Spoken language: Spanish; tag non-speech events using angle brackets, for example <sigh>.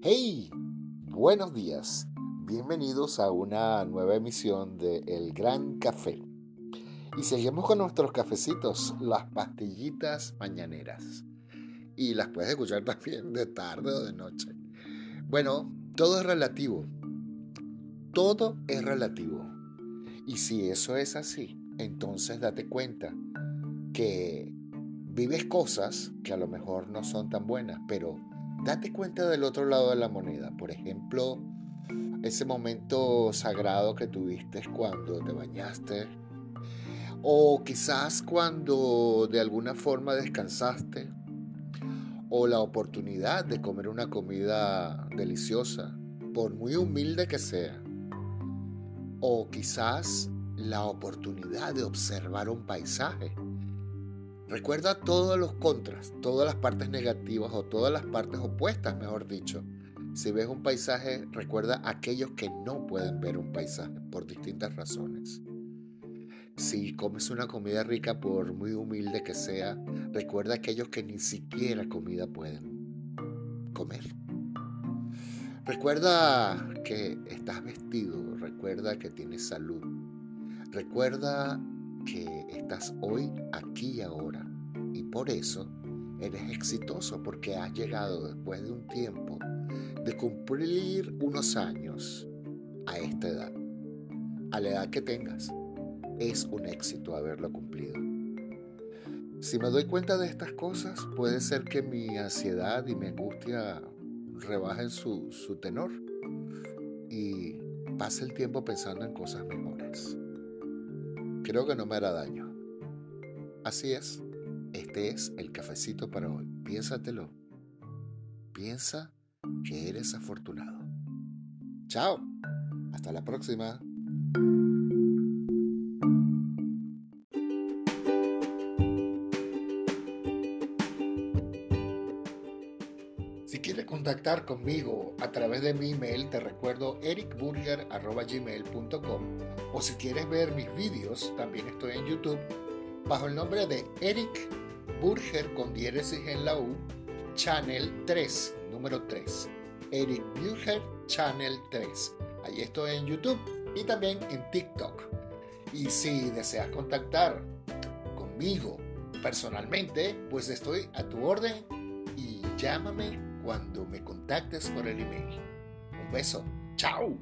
Hey, buenos días. Bienvenidos a una nueva emisión de El Gran Café. Y seguimos con nuestros cafecitos, las pastillitas mañaneras. Y las puedes escuchar <laughs> también de tarde o de noche. Bueno, todo es relativo. Todo es relativo. Y si eso es así, entonces date cuenta que vives cosas que a lo mejor no son tan buenas, pero date cuenta del otro lado de la moneda. Por ejemplo, ese momento sagrado que tuviste cuando te bañaste. O quizás cuando de alguna forma descansaste. O la oportunidad de comer una comida deliciosa, por muy humilde que sea. O quizás la oportunidad de observar un paisaje Recuerda todos los contras, todas las partes negativas o todas las partes opuestas, mejor dicho. Si ves un paisaje, recuerda aquellos que no pueden ver un paisaje por distintas razones. Si comes una comida rica, por muy humilde que sea, recuerda aquellos que ni siquiera comida pueden comer. Recuerda que estás vestido, recuerda que tienes salud, recuerda que estás hoy aquí y ahora. Y por eso eres exitoso porque has llegado después de un tiempo de cumplir unos años a esta edad. A la edad que tengas, es un éxito haberlo cumplido. Si me doy cuenta de estas cosas, puede ser que mi ansiedad y mi angustia rebajen su, su tenor y pase el tiempo pensando en cosas mejores. Creo que no me hará daño. Así es, este es el cafecito para hoy. Piénsatelo. Piensa que eres afortunado. Chao. Hasta la próxima. Si quieres contactar conmigo a través de mi email, te recuerdo ericburger.gmail.com o si quieres ver mis vídeos, también estoy en YouTube bajo el nombre de Eric Burger con diéresis en la U, Channel 3, número 3. Eric Burger Channel 3. Ahí estoy en YouTube y también en TikTok. Y si deseas contactar conmigo personalmente, pues estoy a tu orden y llámame cuando me contactes por el email. Un beso. Chao.